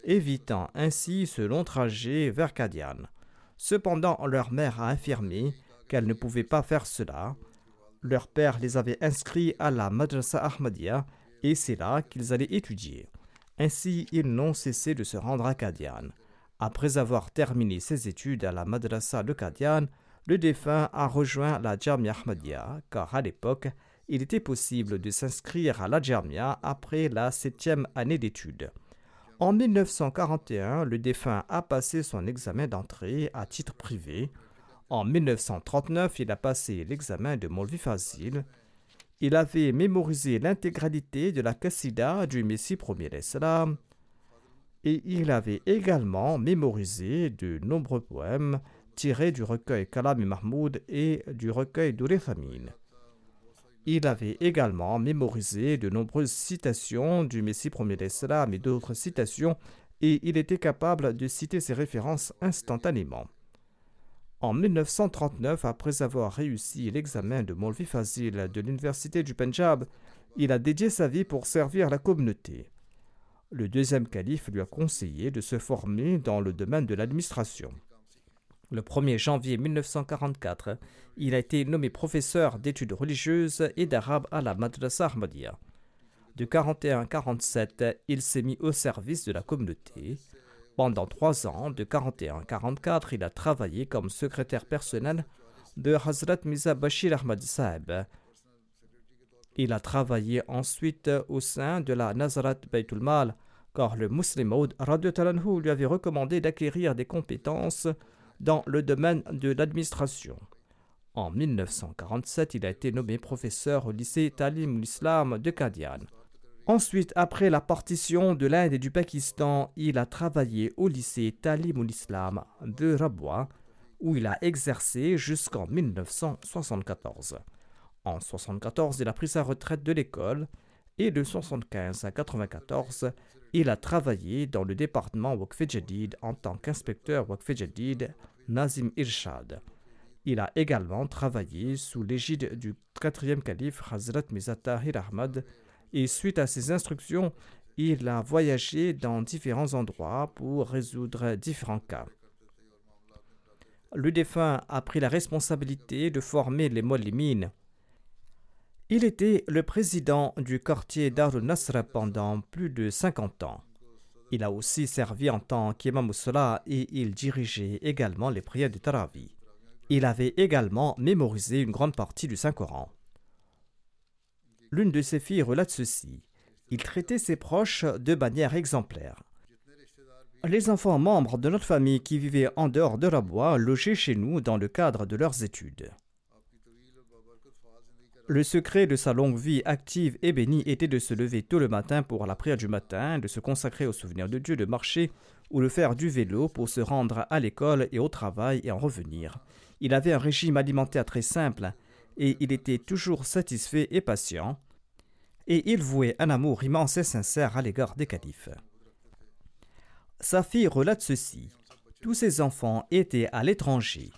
évitant ainsi ce long trajet vers Kadian. Cependant, leur mère a affirmé qu'elle ne pouvait pas faire cela. Leur père les avait inscrits à la Madrasa Ahmadiyya et c'est là qu'ils allaient étudier. Ainsi, ils n'ont cessé de se rendre à Kadian. Après avoir terminé ses études à la Madrasa de Kadian, le défunt a rejoint la Jamia Ahmadiyya, car à l'époque, il était possible de s'inscrire à la Jamia après la septième année d'études. En 1941, le défunt a passé son examen d'entrée à titre privé. En 1939, il a passé l'examen de Molvi Fazil. Il avait mémorisé l'intégralité de la Qassida du Messie premier l'Islam et il avait également mémorisé de nombreux poèmes tirés du recueil Kalam Mahmoud et du recueil Famine. Il avait également mémorisé de nombreuses citations du Messie premier d'Islam et d'autres citations, et il était capable de citer ces références instantanément. En 1939, après avoir réussi l'examen de Molvi Fazil de l'Université du Punjab, il a dédié sa vie pour servir la communauté. Le deuxième calife lui a conseillé de se former dans le domaine de l'administration. Le 1er janvier 1944, il a été nommé professeur d'études religieuses et d'arabe à la Madrasa Ahmadiyya. De 41 à 47, il s'est mis au service de la communauté. Pendant trois ans, de 41 à 44, il a travaillé comme secrétaire personnel de Hazrat Miza Bashir Ahmad Saeb. Il a travaillé ensuite au sein de la Nazarat Baytul Mal, car le Muslim Maud lui avait recommandé d'acquérir des compétences dans le domaine de l'administration. En 1947, il a été nommé professeur au lycée Talim l'Islam de Kadian. Ensuite, après la partition de l'Inde et du Pakistan, il a travaillé au lycée Talim l'Islam de Rabwa, où il a exercé jusqu'en 1974. En 1974, il a pris sa retraite de l'école et de 1975 à 1994, il a travaillé dans le département Waqf Jadid en tant qu'inspecteur Waqf Jadid Nazim Irshad. Il a également travaillé sous l'égide du quatrième calife Hazrat Mizatahir Ahmad et suite à ses instructions, il a voyagé dans différents endroits pour résoudre différents cas. Le défunt a pris la responsabilité de former les Molimines il était le président du quartier Darul pendant plus de 50 ans. Il a aussi servi en tant qu'imam et il dirigeait également les prières de Taravi. Il avait également mémorisé une grande partie du Saint-Coran. L'une de ses filles relate ceci. Il traitait ses proches de manière exemplaire. Les enfants membres de notre famille qui vivaient en dehors de la bois logeaient chez nous dans le cadre de leurs études. Le secret de sa longue vie active et bénie était de se lever tôt le matin pour la prière du matin, de se consacrer au souvenir de Dieu, de marcher ou de faire du vélo pour se rendre à l'école et au travail et en revenir. Il avait un régime alimentaire très simple et il était toujours satisfait et patient, et il vouait un amour immense et sincère à l'égard des califes. Sa fille relate ceci. Tous ses enfants étaient à l'étranger.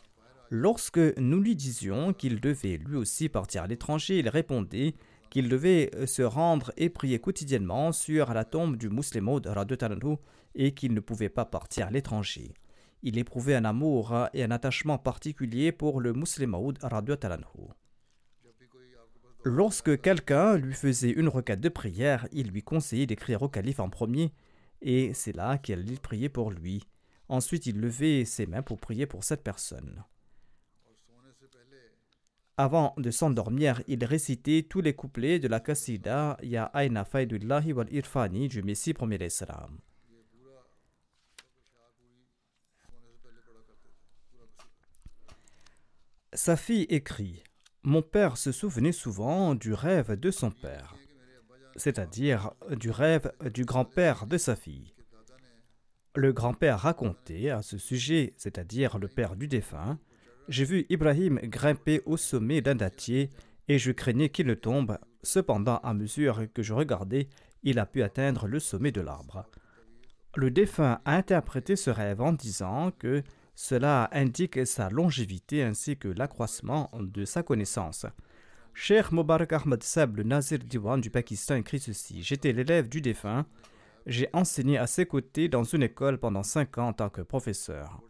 Lorsque nous lui disions qu'il devait lui aussi partir à l'étranger, il répondait qu'il devait euh, se rendre et prier quotidiennement sur la tombe du Muslim et qu'il ne pouvait pas partir à l'étranger. Il éprouvait un amour et un attachement particulier pour le Muslim Lorsque quelqu'un lui faisait une requête de prière, il lui conseillait d'écrire au calife en premier et c'est là qu'il priait pour lui. Ensuite, il levait ses mains pour prier pour cette personne. Avant de s'endormir, il récitait tous les couplets de la Qasida Ya Aina Faidullahi wal Irfani du Messie premier l'Islam. Sa fille écrit Mon père se souvenait souvent du rêve de son père, c'est-à-dire du rêve du grand-père de sa fille. Le grand-père racontait à ce sujet, c'est-à-dire le père du défunt, j'ai vu Ibrahim grimper au sommet d'un dattier et je craignais qu'il ne tombe. Cependant, à mesure que je regardais, il a pu atteindre le sommet de l'arbre. Le défunt a interprété ce rêve en disant que cela indique sa longévité ainsi que l'accroissement de sa connaissance. Cher Mubarak Ahmad Sab, le Nazir Diwan du Pakistan, écrit ceci J'étais l'élève du défunt. J'ai enseigné à ses côtés dans une école pendant cinq ans en tant que professeur.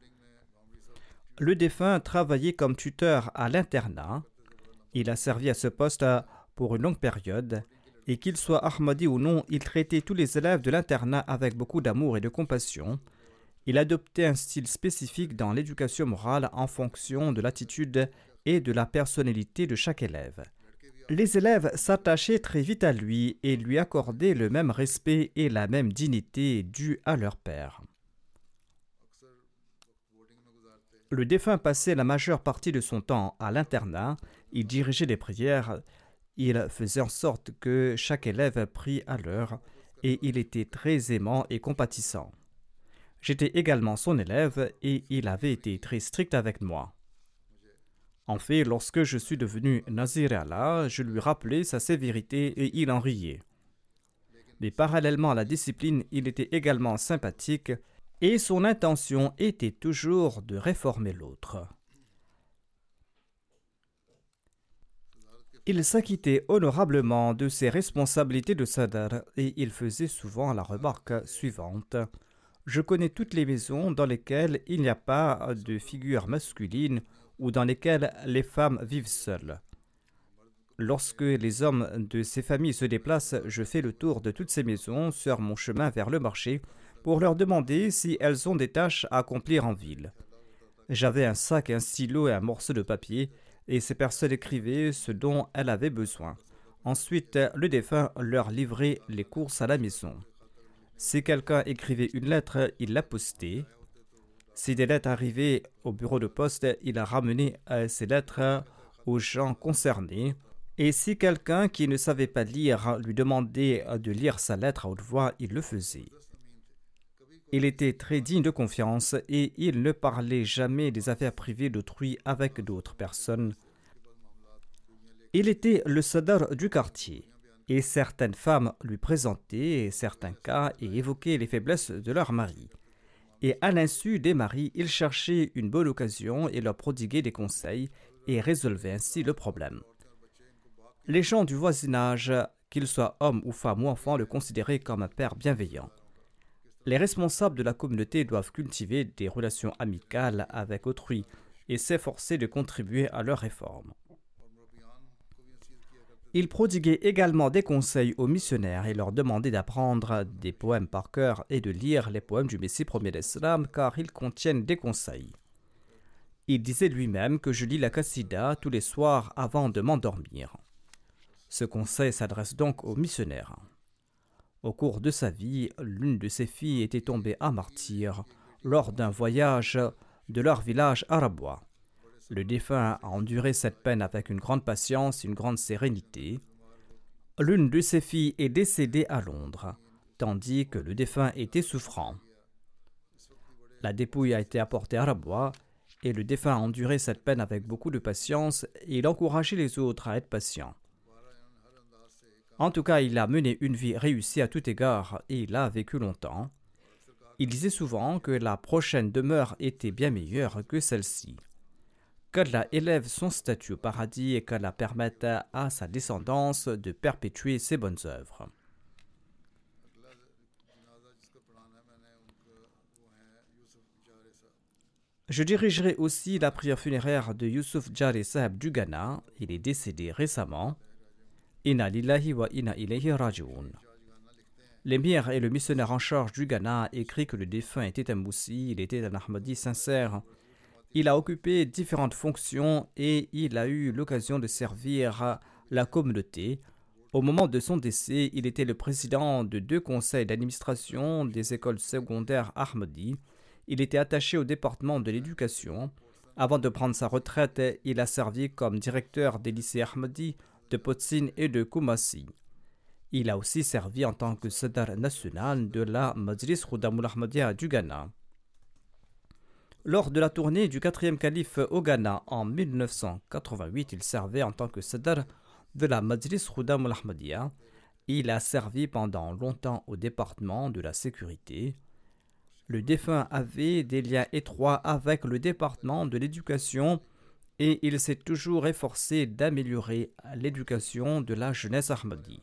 Le défunt travaillait comme tuteur à l'internat. Il a servi à ce poste pour une longue période. Et qu'il soit Ahmadi ou non, il traitait tous les élèves de l'internat avec beaucoup d'amour et de compassion. Il adoptait un style spécifique dans l'éducation morale en fonction de l'attitude et de la personnalité de chaque élève. Les élèves s'attachaient très vite à lui et lui accordaient le même respect et la même dignité due à leur père. Le défunt passait la majeure partie de son temps à l'internat, il dirigeait les prières, il faisait en sorte que chaque élève prie à l'heure, et il était très aimant et compatissant. J'étais également son élève et il avait été très strict avec moi. En fait, lorsque je suis devenu Nazir Allah, je lui rappelais sa sévérité et il en riait. Mais parallèlement à la discipline, il était également sympathique et son intention était toujours de réformer l'autre. Il s'acquittait honorablement de ses responsabilités de sadar et il faisait souvent la remarque suivante. Je connais toutes les maisons dans lesquelles il n'y a pas de figure masculine ou dans lesquelles les femmes vivent seules. Lorsque les hommes de ces familles se déplacent, je fais le tour de toutes ces maisons sur mon chemin vers le marché pour leur demander si elles ont des tâches à accomplir en ville. J'avais un sac, un stylo et un morceau de papier, et ces personnes écrivaient ce dont elles avaient besoin. Ensuite, le défunt leur livrait les courses à la maison. Si quelqu'un écrivait une lettre, il la postait. Si des lettres arrivaient au bureau de poste, il a ramené ces lettres aux gens concernés. Et si quelqu'un qui ne savait pas lire lui demandait de lire sa lettre à haute voix, il le faisait. Il était très digne de confiance et il ne parlait jamais des affaires privées d'autrui avec d'autres personnes. Il était le sadar du quartier et certaines femmes lui présentaient certains cas et évoquaient les faiblesses de leur mari. Et à l'insu des maris, il cherchait une bonne occasion et leur prodiguait des conseils et résolvait ainsi le problème. Les gens du voisinage, qu'ils soient hommes ou femmes ou enfants, le considéraient comme un père bienveillant. Les responsables de la communauté doivent cultiver des relations amicales avec autrui et s'efforcer de contribuer à leur réforme. Il prodiguait également des conseils aux missionnaires et leur demandait d'apprendre des poèmes par cœur et de lire les poèmes du Messie premier d'Islam car ils contiennent des conseils. Il disait lui-même que je lis la Qassida tous les soirs avant de m'endormir. Ce conseil s'adresse donc aux missionnaires. Au cours de sa vie, l'une de ses filles était tombée à martyr lors d'un voyage de leur village arabois. Le défunt a enduré cette peine avec une grande patience une grande sérénité. L'une de ses filles est décédée à Londres, tandis que le défunt était souffrant. La dépouille a été apportée à Rabois et le défunt a enduré cette peine avec beaucoup de patience et il encourageait les autres à être patients. En tout cas, il a mené une vie réussie à tout égard et il a vécu longtemps. Il disait souvent que la prochaine demeure était bien meilleure que celle-ci qu'Allah élève son statut au paradis et qu'Allah permette à sa descendance de perpétuer ses bonnes œuvres. Je dirigerai aussi la prière funéraire de Yusuf Jari Sahib du Ghana. Il est décédé récemment. Inna lillahi wa inna ilayhi raji'un. L'émir et le missionnaire en charge du Ghana écrit que le défunt était un moussi, il était un Ahmadi sincère. Il a occupé différentes fonctions et il a eu l'occasion de servir la communauté. Au moment de son décès, il était le président de deux conseils d'administration des écoles secondaires Ahmadi. Il était attaché au département de l'éducation. Avant de prendre sa retraite, il a servi comme directeur des lycées Ahmadi de Potsin et de Kumasi. Il a aussi servi en tant que Sadar national de la Majlis Khudamul Ahmadiyya du Ghana. Lors de la tournée du quatrième calife au Ghana en 1988, il servait en tant que Sadar de la Majlis Khudamul Ahmadiyya. Il a servi pendant longtemps au département de la sécurité. Le défunt avait des liens étroits avec le département de l'éducation et il s'est toujours efforcé d'améliorer l'éducation de la jeunesse ahmadi.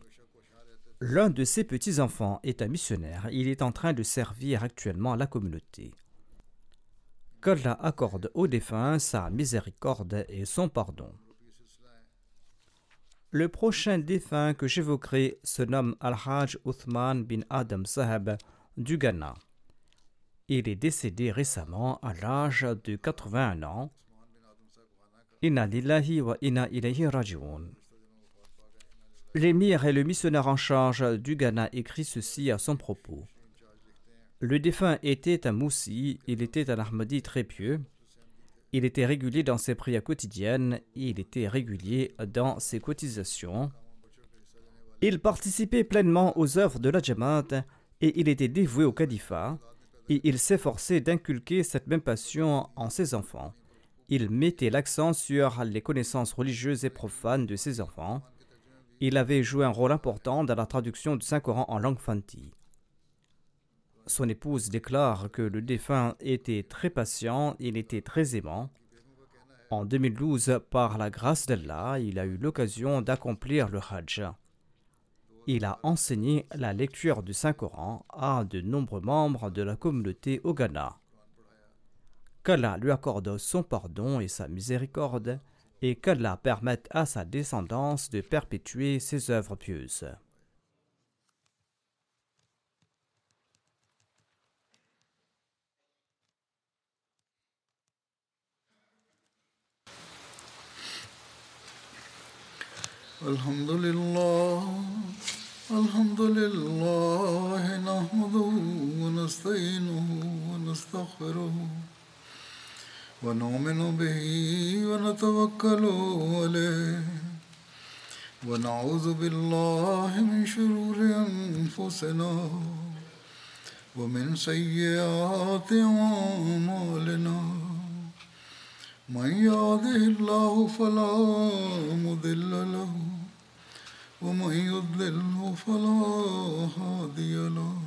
L'un de ses petits-enfants est un missionnaire. Il est en train de servir actuellement la communauté. Qu'Allah accorde au défunt sa miséricorde et son pardon. Le prochain défunt que j'évoquerai se nomme Al-Hajj Uthman bin Adam Sahab du Ghana. Il est décédé récemment à l'âge de 81 ans. L'émir et le missionnaire en charge du Ghana écrit ceci à son propos. Le défunt était un moussi, il était un Ahmadi très pieux. Il était régulier dans ses prières quotidiennes il était régulier dans ses cotisations. Il participait pleinement aux œuvres de la Jamaat et il était dévoué au califat et il s'efforçait d'inculquer cette même passion en ses enfants. Il mettait l'accent sur les connaissances religieuses et profanes de ses enfants il avait joué un rôle important dans la traduction du Saint-Coran en langue fanti. Son épouse déclare que le défunt était très patient, il était très aimant. En 2012, par la grâce d'Allah, il a eu l'occasion d'accomplir le Hajj. Il a enseigné la lecture du Saint-Coran à de nombreux membres de la communauté au Ghana. Qu'Allah lui accorde son pardon et sa miséricorde et qu'Allah permette à sa descendance de perpétuer ses œuvres pieuses. ونؤمن به ونتوكل عليه. ونعوذ بالله من شرور أنفسنا ومن سيئات أعمالنا. من يهده الله فلا مضل له ومن يضلله فلا هادي له.